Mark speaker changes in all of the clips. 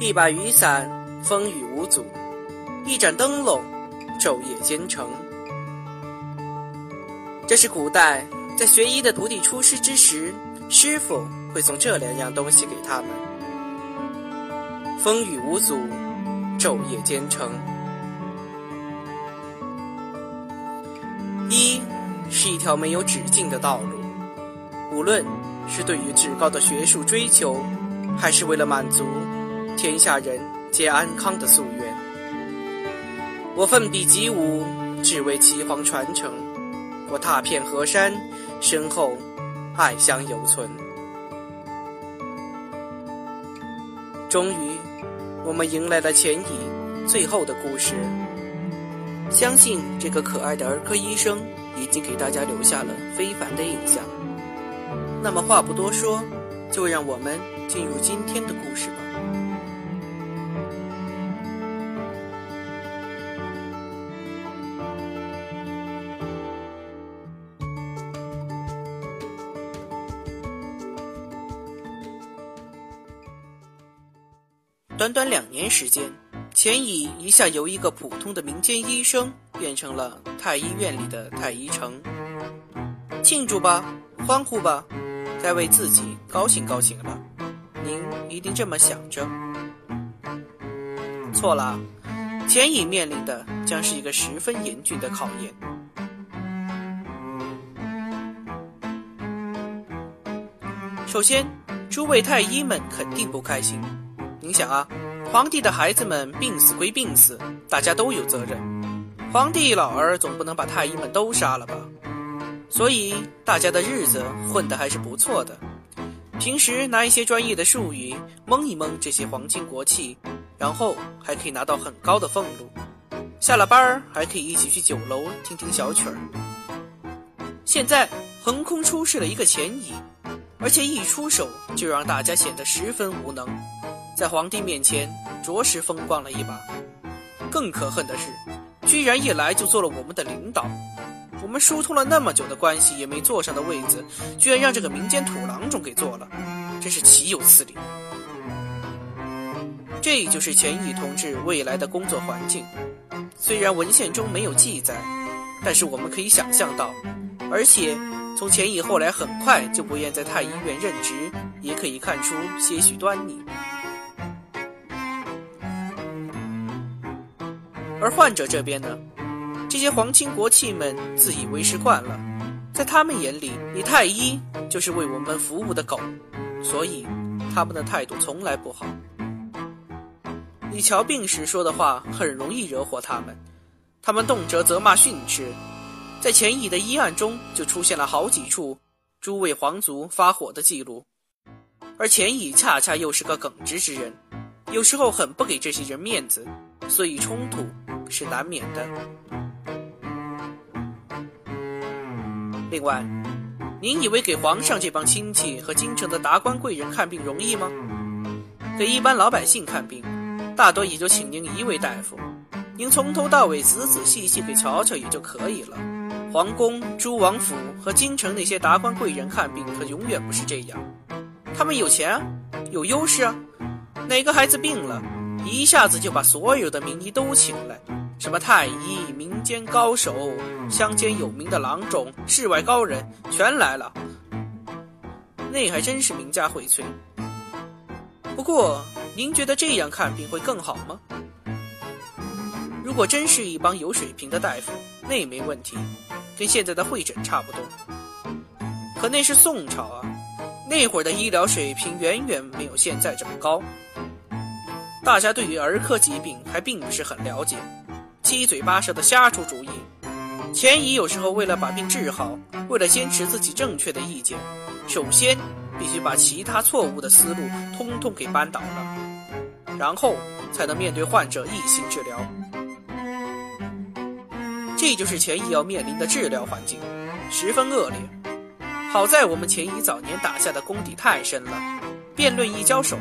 Speaker 1: 一把雨伞，风雨无阻；一盏灯笼，昼夜兼程。这是古代在学医的徒弟出师之时，师傅会送这两样东西给他们：风雨无阻，昼夜兼程。一是一条没有止境的道路，无论是对于至高的学术追求，还是为了满足天下人皆安康的夙愿，我奋笔疾舞，只为岐黄传承。我踏遍河山，身后爱乡犹存。终于，我们迎来了钱乙最后的故事。相信这个可爱的儿科医生已经给大家留下了非凡的印象。那么话不多说，就让我们进入今天的故事吧。短短两年时间。钱乙一下由一个普通的民间医生变成了太医院里的太医丞，庆祝吧，欢呼吧，该为自己高兴高兴了。您一定这么想着。错了，钱乙面临的将是一个十分严峻的考验。首先，诸位太医们肯定不开心。你想啊。皇帝的孩子们病死归病死，大家都有责任。皇帝老儿总不能把太医们都杀了吧？所以大家的日子混得还是不错的。平时拿一些专业的术语蒙一蒙这些皇亲国戚，然后还可以拿到很高的俸禄。下了班儿还可以一起去酒楼听听小曲儿。现在横空出世了一个钱乙，而且一出手就让大家显得十分无能。在皇帝面前，着实风光了一把。更可恨的是，居然一来就做了我们的领导。我们疏通了那么久的关系，也没坐上的位子，居然让这个民间土郎中给做了，真是岂有此理！这就是钱乙同志未来的工作环境。虽然文献中没有记载，但是我们可以想象到，而且从钱乙后来很快就不愿在太医院任职，也可以看出些许端倪。而患者这边呢，这些皇亲国戚们自以为是惯了，在他们眼里，你太医就是为我们服务的狗，所以他们的态度从来不好。你瞧病时说的话很容易惹火他们，他们动辄责骂训斥，在钱乙的医案中就出现了好几处诸位皇族发火的记录，而钱乙恰恰又是个耿直之人，有时候很不给这些人面子。所以冲突是难免的。另外，您以为给皇上这帮亲戚和京城的达官贵人看病容易吗？给一般老百姓看病，大多也就请您一位大夫，您从头到尾仔仔细细给瞧瞧也就可以了。皇宫、诸王府和京城那些达官贵人看病可永远不是这样，他们有钱啊，有优势啊，哪个孩子病了？一下子就把所有的名医都请来，什么太医、民间高手、乡间有名的郎中、世外高人，全来了。那还真是名家荟萃。不过，您觉得这样看病会更好吗？如果真是一帮有水平的大夫，那没问题，跟现在的会诊差不多。可那是宋朝啊，那会儿的医疗水平远远没有现在这么高。大家对于儿科疾病还并不是很了解，七嘴八舌的瞎出主意。钱乙有时候为了把病治好，为了坚持自己正确的意见，首先必须把其他错误的思路通通给扳倒了，然后才能面对患者一心治疗。这就是钱乙要面临的治疗环境，十分恶劣。好在我们钱乙早年打下的功底太深了，辩论一交手。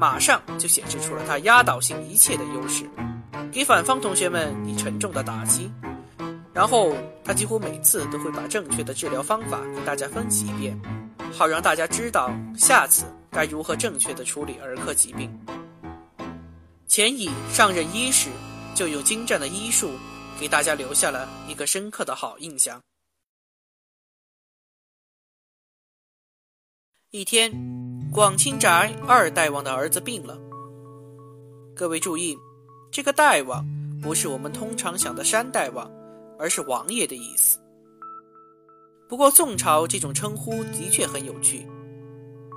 Speaker 1: 马上就显示出了他压倒性一切的优势，给反方同学们以沉重的打击。然后他几乎每次都会把正确的治疗方法给大家分析一遍，好让大家知道下次该如何正确的处理儿科疾病。钱乙上任伊始，就用精湛的医术给大家留下了一个深刻的好印象。一天，广清宅二大王的儿子病了。各位注意，这个大王不是我们通常想的山大王，而是王爷的意思。不过宋朝这种称呼的确很有趣，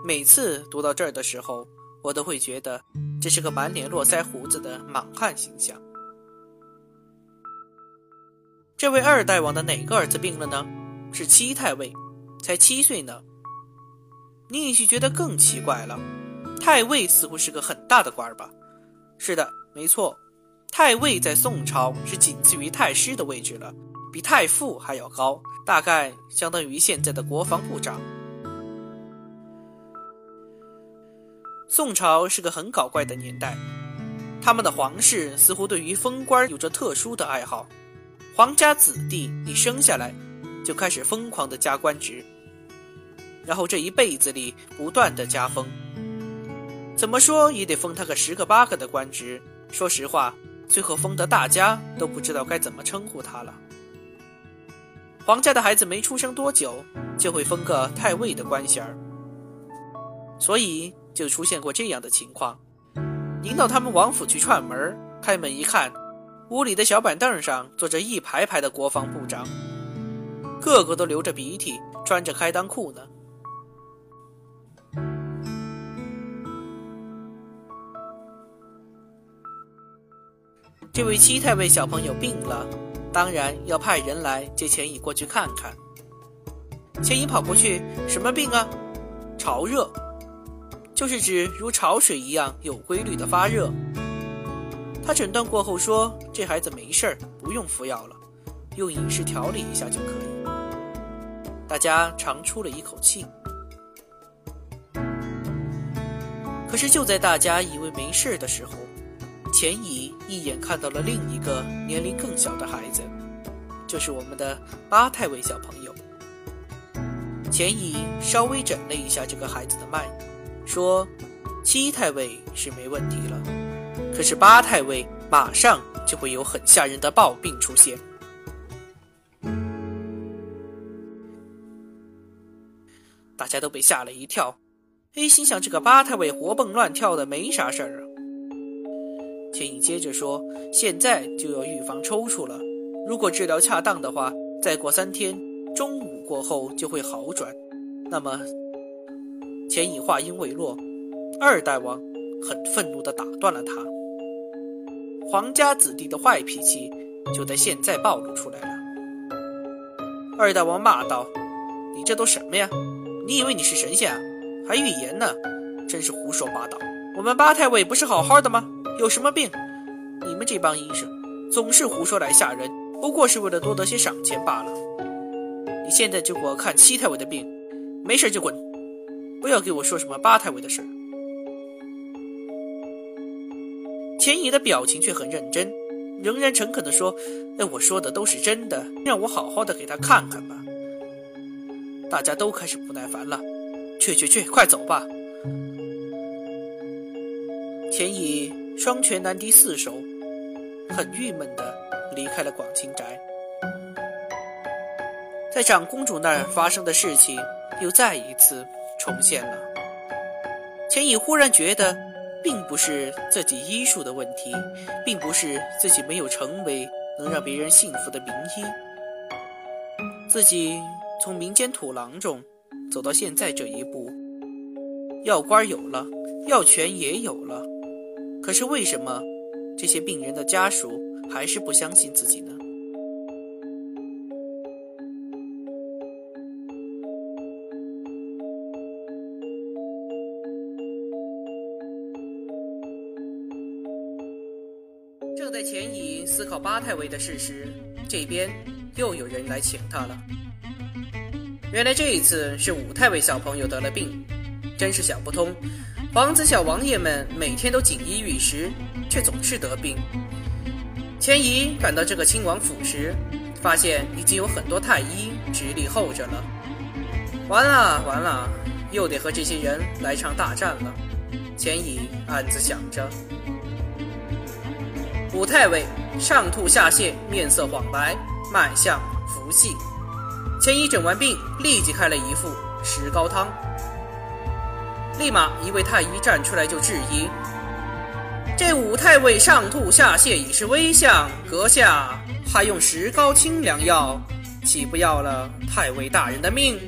Speaker 1: 每次读到这儿的时候。我都会觉得这是个满脸络腮胡子的莽汉形象。这位二代王的哪个儿子病了呢？是七太尉，才七岁呢。你也许觉得更奇怪了，太尉似乎是个很大的官儿吧？是的，没错，太尉在宋朝是仅次于太师的位置了，比太傅还要高，大概相当于现在的国防部长。宋朝是个很搞怪的年代，他们的皇室似乎对于封官有着特殊的爱好，皇家子弟一生下来就开始疯狂的加官职，然后这一辈子里不断的加封，怎么说也得封他个十个八个的官职。说实话，最后封的大家都不知道该怎么称呼他了。皇家的孩子没出生多久，就会封个太尉的官衔儿，所以。就出现过这样的情况，您到他们王府去串门，开门一看，屋里的小板凳上坐着一排排的国防部长，个个都流着鼻涕，穿着开裆裤呢。这位七太尉小朋友病了，当然要派人来接钱乙过去看看。钱乙跑过去，什么病啊？潮热。就是指如潮水一样有规律的发热。他诊断过后说：“这孩子没事儿，不用服药了，用饮食调理一下就可以。”大家长出了一口气。可是就在大家以为没事的时候，钱乙一眼看到了另一个年龄更小的孩子，就是我们的八太尉小朋友。钱乙稍微诊了一下这个孩子的脉。说，七太尉是没问题了，可是八太尉马上就会有很吓人的暴病出现。大家都被吓了一跳。A 心想：这个八太尉活蹦乱跳的，没啥事儿啊。钱乙接着说：“现在就要预防抽搐了，如果治疗恰当的话，再过三天，中午过后就会好转。那么。”钱乙话音未落，二大王很愤怒地打断了他。皇家子弟的坏脾气就在现在暴露出来了。二大王骂道：“你这都什么呀？你以为你是神仙啊？还预言呢？真是胡说八道！我们八太尉不是好好的吗？有什么病？你们这帮医生总是胡说来吓人，不过是为了多得些赏钱罢了。你现在就给我看七太尉的病，没事就滚。”不要给我说什么八太尉的事儿。钱乙的表情却很认真，仍然诚恳地说：“哎，我说的都是真的，让我好好的给他看看吧。”大家都开始不耐烦了，去去去，快走吧！钱乙双拳难敌四手，很郁闷的离开了广清宅。在长公主那儿发生的事情，又再一次。重现了。钱乙忽然觉得，并不是自己医术的问题，并不是自己没有成为能让别人信服的名医。自己从民间土郎中走到现在这一步，药官有了，药权也有了，可是为什么这些病人的家属还是不相信自己呢？正在钱乙思考八太尉的事时，这边又有人来请他了。原来这一次是五太尉小朋友得了病，真是想不通，皇子小王爷们每天都锦衣玉食，却总是得病。钱乙赶到这个亲王府时，发现已经有很多太医直立候着了。完了完了，又得和这些人来场大战了。钱乙暗自想着。武太尉上吐下泻，面色恍白，脉象浮细。钱乙诊完病，立即开了一副石膏汤。立马一位太医站出来就质疑：“这武太尉上吐下泻已是危象，阁下还用石膏清凉药，岂不要了太尉大人的命？”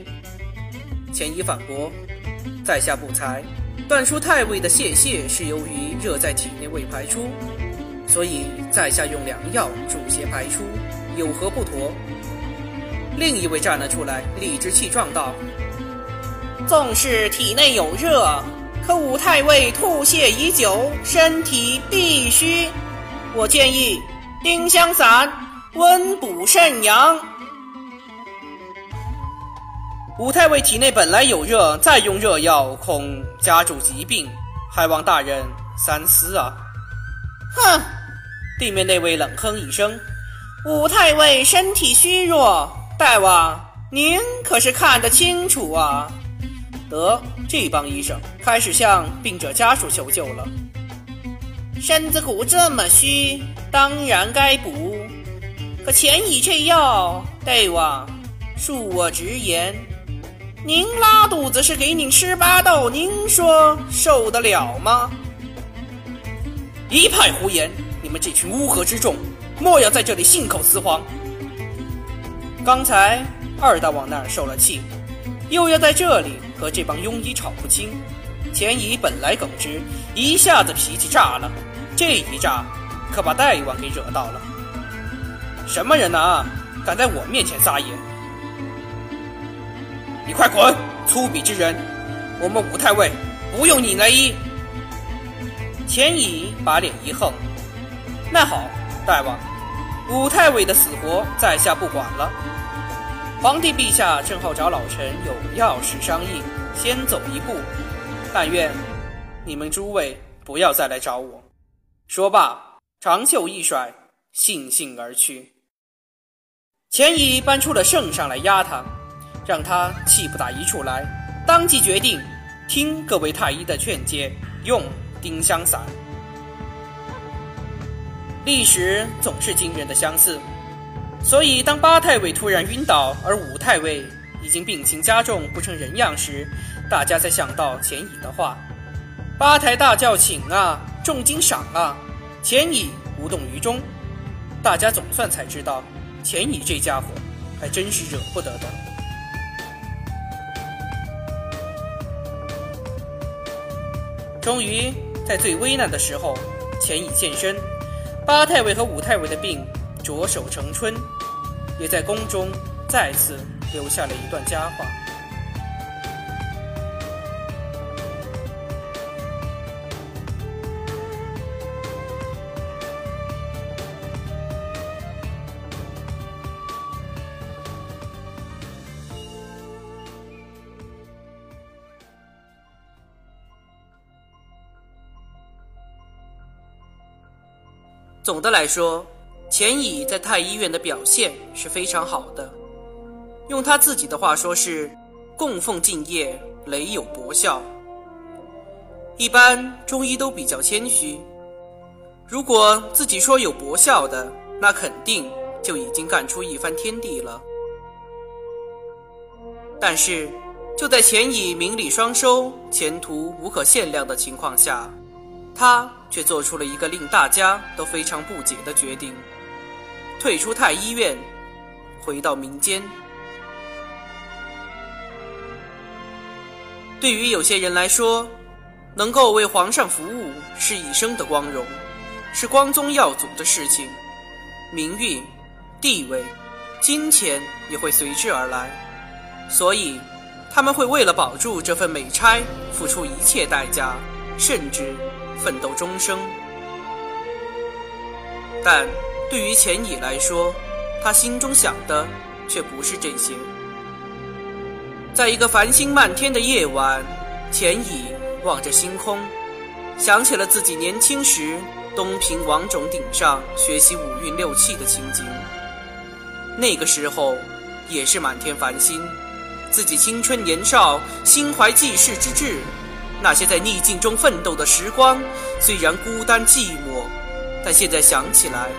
Speaker 1: 钱乙反驳：“在下不才，断出太尉的泄泻是由于热在体内未排出。”所以，在下用凉药助邪排出，有何不妥？另一位站了出来，理直气壮道：“纵使体内有热，可武太尉吐泻已久，身体必须……我建议丁香散，温补肾阳。武太尉体内本来有热，再用热药，恐加重疾病，还望大人三思啊！”哼！对面那位冷哼一声：“武太尉身体虚弱，大王您可是看得清楚啊！”得，这帮医生开始向病者家属求救了。身子骨这么虚，当然该补。可钱乙这药，大王，恕我直言，您拉肚子是给您吃巴豆，您说受得了吗？一派胡言！你们这群乌合之众，莫要在这里信口雌黄。刚才二大王那儿受了气，又要在这里和这帮庸医吵不清。钱乙本来耿直，一下子脾气炸了，这一炸可把大王给惹到了。什么人呐，敢在我面前撒野？你快滚！粗鄙之人！我们武太尉不用你来医。钱乙把脸一横。那好，大王，武太尉的死活在下不管了。皇帝陛下正好找老臣有要事商议，先走一步，但愿你们诸位不要再来找我。说罢，长袖一甩，悻悻而去。钱乙搬出了圣上来压他，让他气不打一处来，当即决定听各位太医的劝诫，用丁香散。历史总是惊人的相似，所以当八太尉突然晕倒，而五太尉已经病情加重不成人样时，大家才想到钱乙的话。八抬大轿请啊，重金赏啊，钱乙无动于衷。大家总算才知道，钱乙这家伙还真是惹不得的。终于在最危难的时候，钱乙现身。八太尉和五太尉的病着手成春，也在宫中再次留下了一段佳话。总的来说，钱乙在太医院的表现是非常好的。用他自己的话说是“供奉敬业，累有博效”。一般中医都比较谦虚，如果自己说有博效的，那肯定就已经干出一番天地了。但是，就在钱乙名利双收、前途无可限量的情况下，他却做出了一个令大家都非常不解的决定：退出太医院，回到民间。对于有些人来说，能够为皇上服务是一生的光荣，是光宗耀祖的事情，名誉、地位、金钱也会随之而来，所以他们会为了保住这份美差，付出一切代价，甚至。奋斗终生，但对于钱乙来说，他心中想的却不是这些。在一个繁星漫天的夜晚，钱乙望着星空，想起了自己年轻时东平王冢顶上学习五运六气的情景。那个时候也是满天繁星，自己青春年少，心怀济世之志。那些在逆境中奋斗的时光，虽然孤单寂寞，但现在想起来，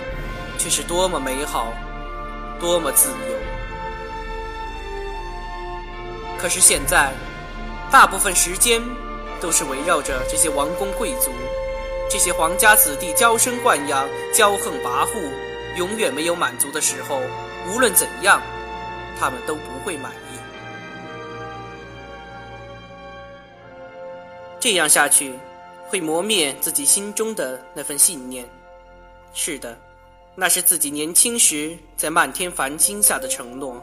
Speaker 1: 却是多么美好，多么自由。可是现在，大部分时间都是围绕着这些王公贵族、这些皇家子弟娇生惯养、骄横跋扈，永远没有满足的时候。无论怎样，他们都不会满意。这样下去，会磨灭自己心中的那份信念。是的，那是自己年轻时在漫天繁星下的承诺。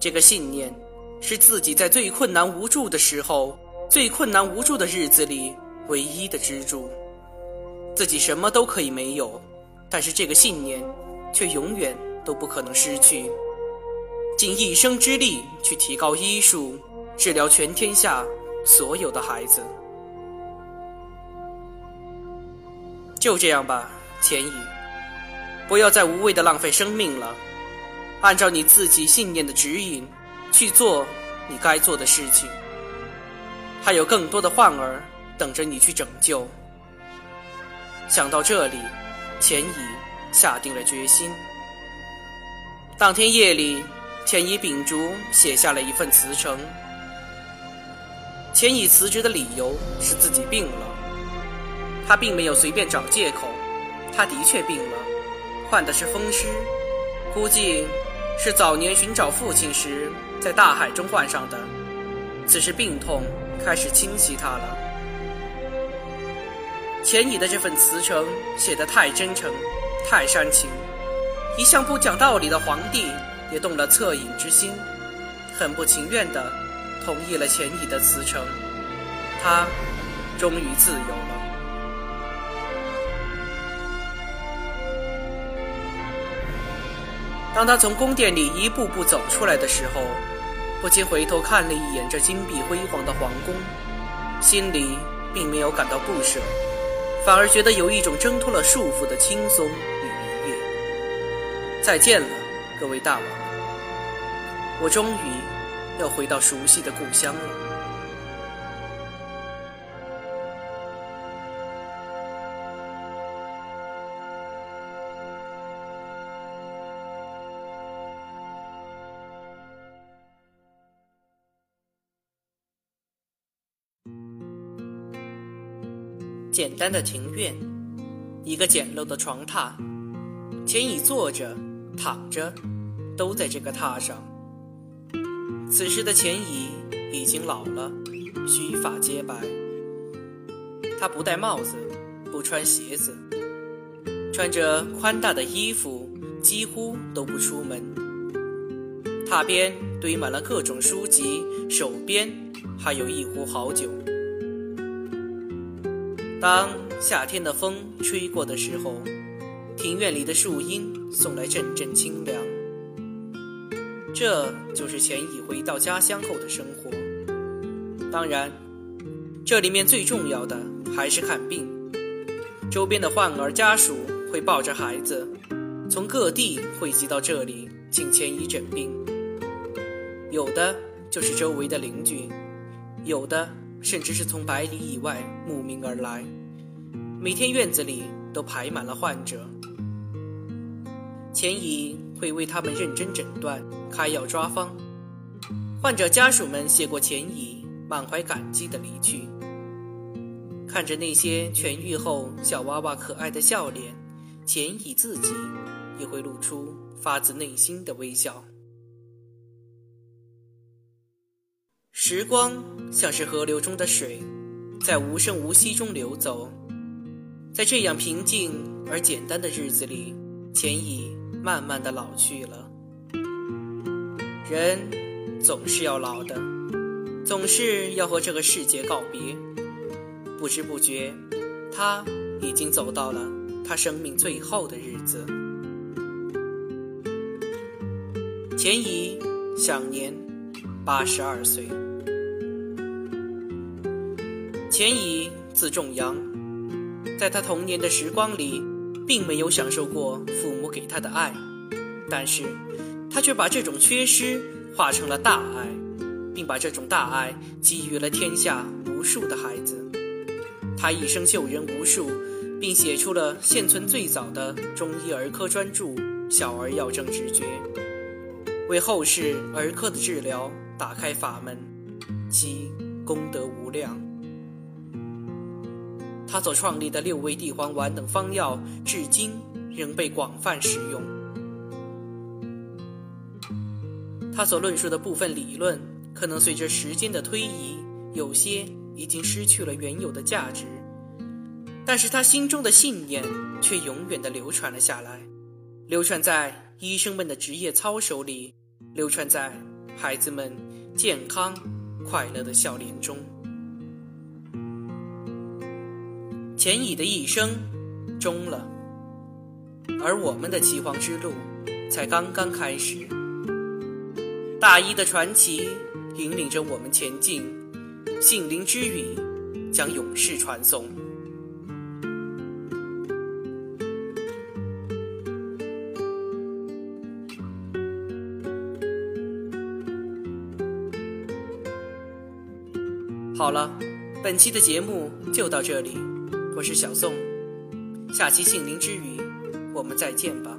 Speaker 1: 这个信念，是自己在最困难无助的时候、最困难无助的日子里唯一的支柱。自己什么都可以没有，但是这个信念，却永远都不可能失去。尽一生之力去提高医术，治疗全天下所有的孩子。就这样吧，钱乙，不要再无谓的浪费生命了。按照你自己信念的指引，去做你该做的事情。还有更多的患儿等着你去拯救。想到这里，钱乙下定了决心。当天夜里，钱乙秉烛写下了一份辞呈。钱乙辞职的理由是自己病了。他并没有随便找借口，他的确病了，患的是风湿，估计是早年寻找父亲时在大海中患上的。此时病痛开始侵袭他了。钱乙的这份辞呈写得太真诚，太煽情，一向不讲道理的皇帝也动了恻隐之心，很不情愿地同意了钱乙的辞呈，他终于自由当他从宫殿里一步步走出来的时候，不禁回头看了一眼这金碧辉煌的皇宫，心里并没有感到不舍，反而觉得有一种挣脱了束缚的轻松与愉悦。再见了，各位大王，我终于要回到熟悉的故乡了。简单的庭院，一个简陋的床榻，钱乙坐着、躺着，都在这个榻上。此时的钱乙已经老了，须发皆白。他不戴帽子，不穿鞋子，穿着宽大的衣服，几乎都不出门。榻边堆满了各种书籍，手边还有一壶好酒。当夏天的风吹过的时候，庭院里的树荫送来阵阵清凉。这就是钱乙回到家乡后的生活。当然，这里面最重要的还是看病。周边的患儿家属会抱着孩子，从各地汇集到这里，请钱乙诊病。有的就是周围的邻居，有的。甚至是从百里以外慕名而来，每天院子里都排满了患者。钱乙会为他们认真诊断、开药抓方。患者家属们谢过钱乙，满怀感激的离去。看着那些痊愈后小娃娃可爱的笑脸，钱乙自己也会露出发自内心的微笑。时光像是河流中的水，在无声无息中流走。在这样平静而简单的日子里，钱乙慢慢的老去了。人总是要老的，总是要和这个世界告别。不知不觉，他已经走到了他生命最后的日子。钱乙享年八十二岁。钱乙字仲阳，在他童年的时光里，并没有享受过父母给他的爱，但是，他却把这种缺失化成了大爱，并把这种大爱给予了天下无数的孩子。他一生救人无数，并写出了现存最早的中医儿科专著《小儿药证直诀》，为后世儿科的治疗打开法门，其功德无量。他所创立的六味地黄丸等方药，至今仍被广泛使用。他所论述的部分理论，可能随着时间的推移，有些已经失去了原有的价值，但是他心中的信念却永远的流传了下来，流传在医生们的职业操守里，流传在孩子们健康快乐的笑脸中。钱乙的一生终了，而我们的岐黄之路才刚刚开始。大一的传奇引领着我们前进，杏林之语将永世传颂。好了，本期的节目就到这里，我是小宋，下期杏林之语，我们再见吧。